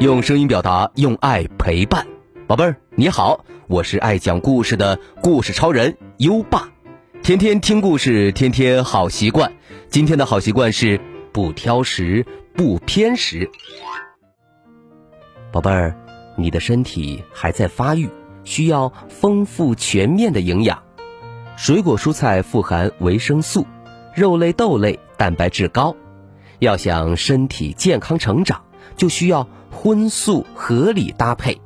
用声音表达，用爱陪伴，宝贝儿你好，我是爱讲故事的故事超人优爸，天天听故事，天天好习惯。今天的好习惯是不挑食，不偏食。宝贝儿，你的身体还在发育，需要丰富全面的营养。水果蔬菜富含维生素，肉类豆类蛋白质高。要想身体健康成长，就需要。荤素合理搭配，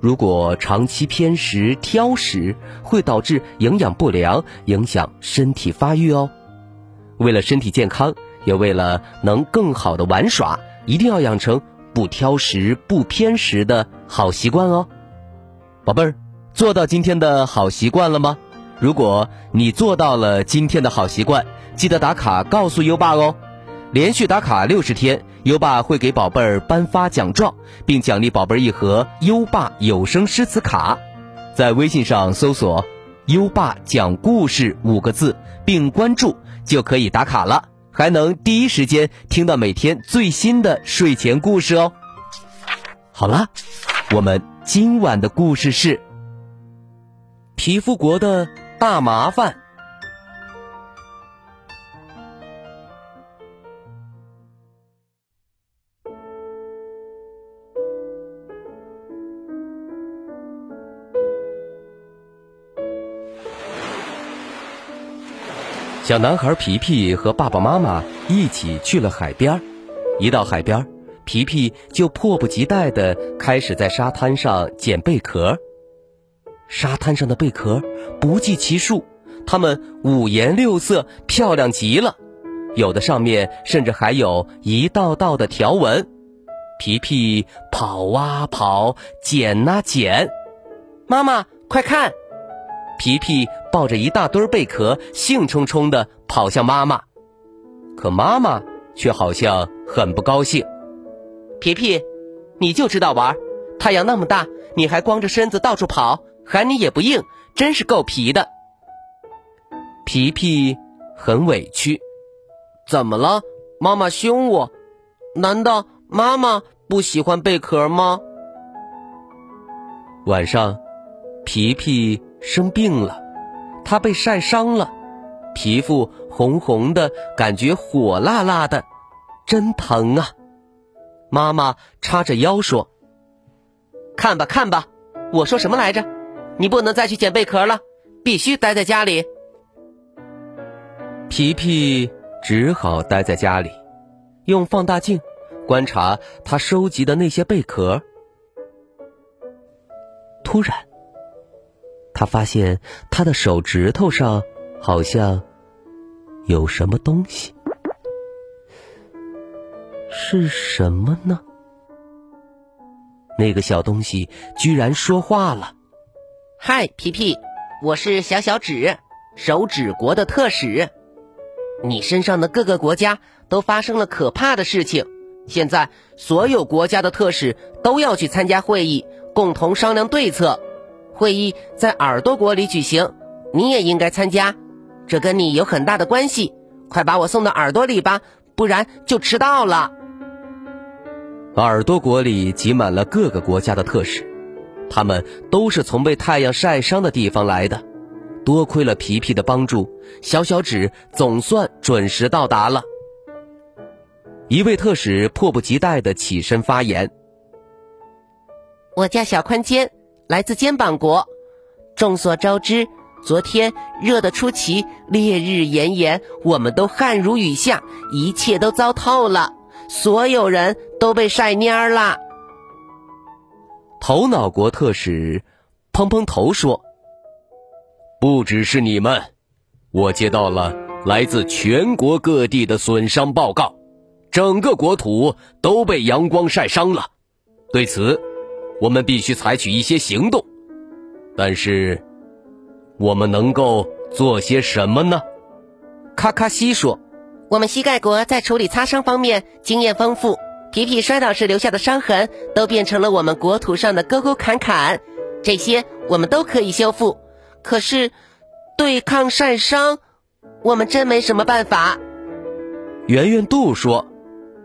如果长期偏食挑食，会导致营养不良，影响身体发育哦。为了身体健康，也为了能更好的玩耍，一定要养成不挑食、不偏食的好习惯哦。宝贝儿，做到今天的好习惯了吗？如果你做到了今天的好习惯，记得打卡告诉优爸哦。连续打卡六十天。优爸会给宝贝儿颁发奖状，并奖励宝贝儿一盒优爸有声诗词卡。在微信上搜索“优爸讲故事”五个字，并关注就可以打卡了，还能第一时间听到每天最新的睡前故事哦。好了，我们今晚的故事是皮肤国的大麻烦。小男孩皮皮和爸爸妈妈一起去了海边一到海边皮皮就迫不及待地开始在沙滩上捡贝壳。沙滩上的贝壳不计其数，它们五颜六色，漂亮极了，有的上面甚至还有一道道的条纹。皮皮跑啊跑，捡啊捡，妈妈快看！皮皮抱着一大堆贝壳，兴冲冲地跑向妈妈，可妈妈却好像很不高兴。皮皮，你就知道玩，太阳那么大，你还光着身子到处跑，喊你也不应，真是够皮的。皮皮很委屈，怎么了？妈妈凶我？难道妈妈不喜欢贝壳吗？晚上，皮皮。生病了，他被晒伤了，皮肤红红的，感觉火辣辣的，真疼啊！妈妈叉着腰说：“看吧，看吧，我说什么来着？你不能再去捡贝壳了，必须待在家里。”皮皮只好待在家里，用放大镜观察他收集的那些贝壳。突然。他发现他的手指头上好像有什么东西，是什么呢？那个小东西居然说话了：“嗨，皮皮，我是小小指，手指国的特使。你身上的各个国家都发生了可怕的事情，现在所有国家的特使都要去参加会议，共同商量对策。”会议在耳朵国里举行，你也应该参加，这跟你有很大的关系。快把我送到耳朵里吧，不然就迟到了。耳朵国里挤满了各个国家的特使，他们都是从被太阳晒伤的地方来的。多亏了皮皮的帮助，小小指总算准时到达了。一位特使迫不及待地起身发言：“我叫小宽肩。”来自肩膀国，众所周知，昨天热得出奇，烈日炎炎，我们都汗如雨下，一切都糟透了，所有人都被晒蔫儿了。头脑国特使砰砰头说：“不只是你们，我接到了来自全国各地的损伤报告，整个国土都被阳光晒伤了。对此。”我们必须采取一些行动，但是我们能够做些什么呢？卡卡西说：“我们膝盖国在处理擦伤方面经验丰富，皮皮摔倒时留下的伤痕都变成了我们国土上的沟沟坎坎，这些我们都可以修复。可是对抗晒伤，我们真没什么办法。”圆圆肚说：“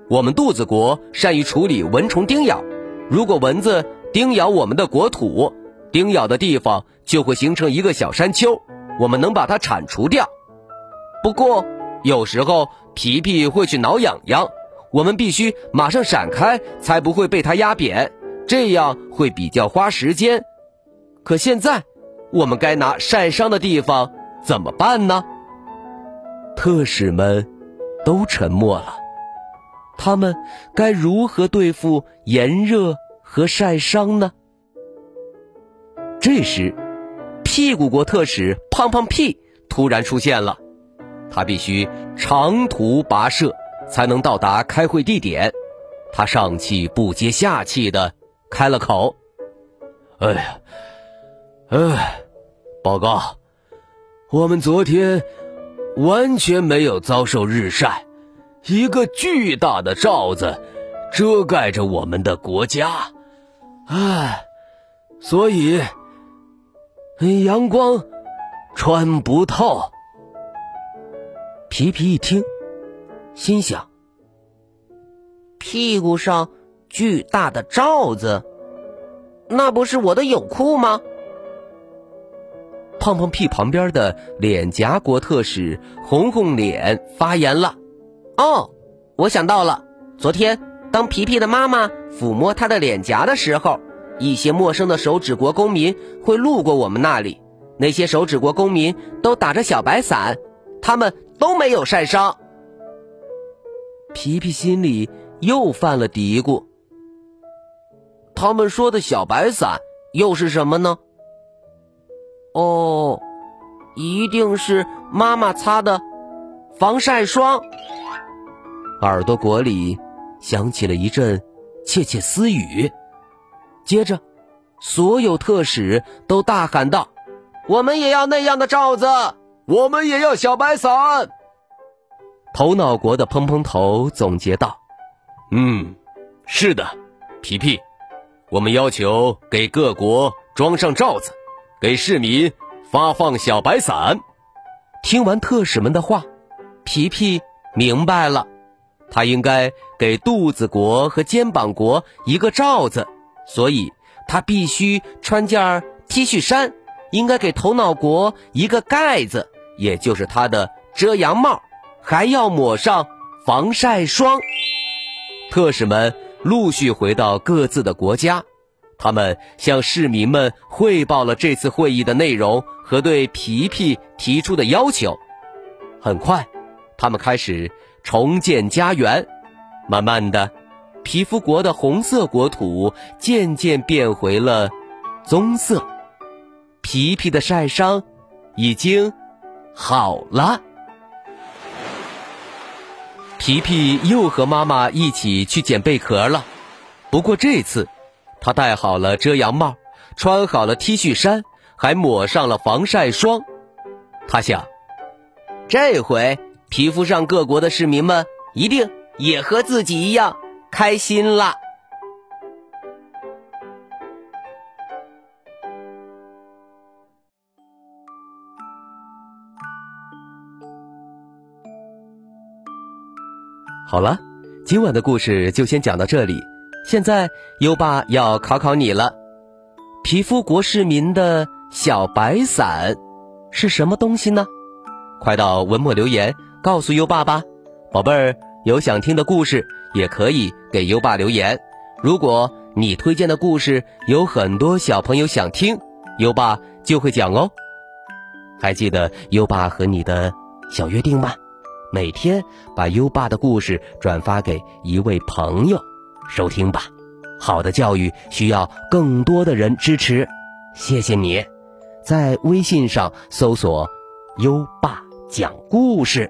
我们肚子国善于处理蚊虫叮咬。”如果蚊子叮咬我们的国土，叮咬的地方就会形成一个小山丘，我们能把它铲除掉。不过，有时候皮皮会去挠痒痒，我们必须马上闪开，才不会被它压扁，这样会比较花时间。可现在，我们该拿晒伤的地方怎么办呢？特使们都沉默了。他们该如何对付炎热和晒伤呢？这时，屁股国特使胖胖屁突然出现了。他必须长途跋涉才能到达开会地点。他上气不接下气的开了口：“哎呀，哎，报告，我们昨天完全没有遭受日晒。”一个巨大的罩子遮盖着我们的国家，唉，所以阳光穿不透。皮皮一听，心想：屁股上巨大的罩子，那不是我的泳裤吗？胖胖屁旁边的脸颊国特使红红脸发言了。哦，我想到了。昨天，当皮皮的妈妈抚摸他的脸颊的时候，一些陌生的手指国公民会路过我们那里。那些手指国公民都打着小白伞，他们都没有晒伤。皮皮心里又犯了嘀咕：他们说的小白伞又是什么呢？哦，一定是妈妈擦的防晒霜。耳朵国里响起了一阵窃窃私语，接着，所有特使都大喊道：“我们也要那样的罩子，我们也要小白伞。”头脑国的砰砰头总结道：“嗯，是的，皮皮，我们要求给各国装上罩子，给市民发放小白伞。”听完特使们的话，皮皮明白了。他应该给肚子国和肩膀国一个罩子，所以他必须穿件 T 恤衫。应该给头脑国一个盖子，也就是他的遮阳帽，还要抹上防晒霜。特使们陆续回到各自的国家，他们向市民们汇报了这次会议的内容和对皮皮提出的要求。很快，他们开始。重建家园，慢慢的，皮肤国的红色国土渐渐变回了棕色。皮皮的晒伤已经好了。皮皮又和妈妈一起去捡贝壳了，不过这次，他戴好了遮阳帽，穿好了 T 恤衫，还抹上了防晒霜。他想，这回。皮肤上各国的市民们一定也和自己一样开心了。好了，今晚的故事就先讲到这里。现在优爸要考考你了：皮肤国市民的小白伞是什么东西呢？快到文末留言。告诉优爸吧，宝贝儿，有想听的故事也可以给优爸留言。如果你推荐的故事有很多小朋友想听，优爸就会讲哦。还记得优爸和你的小约定吗？每天把优爸的故事转发给一位朋友收听吧。好的教育需要更多的人支持，谢谢你。在微信上搜索“优爸讲故事”。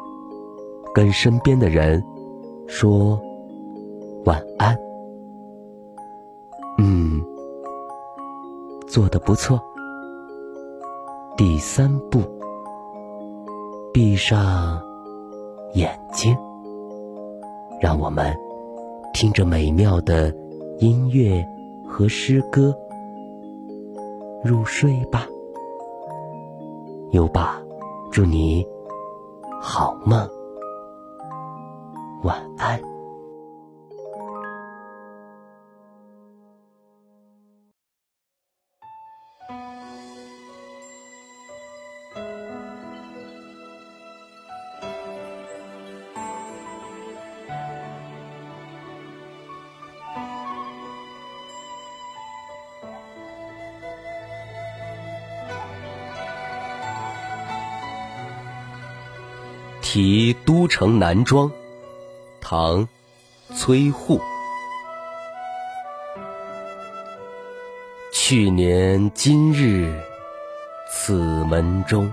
跟身边的人说晚安。嗯，做的不错。第三步，闭上眼睛，让我们听着美妙的音乐和诗歌入睡吧。优爸，祝你好梦，晚安。题都城南庄，唐，崔护。去年今日此门中，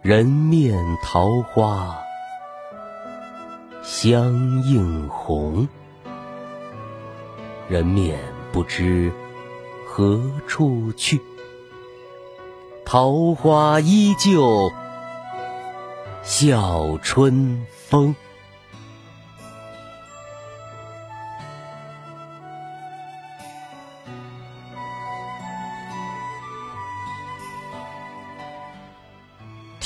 人面桃花相映红。人面不知何处去，桃花依旧。笑春风，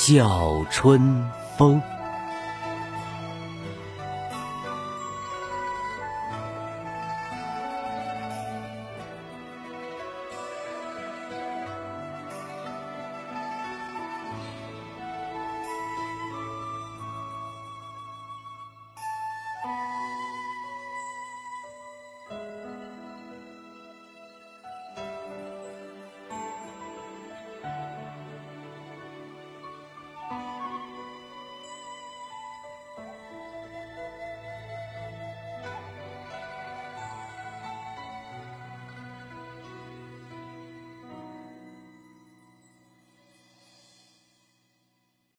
笑春风。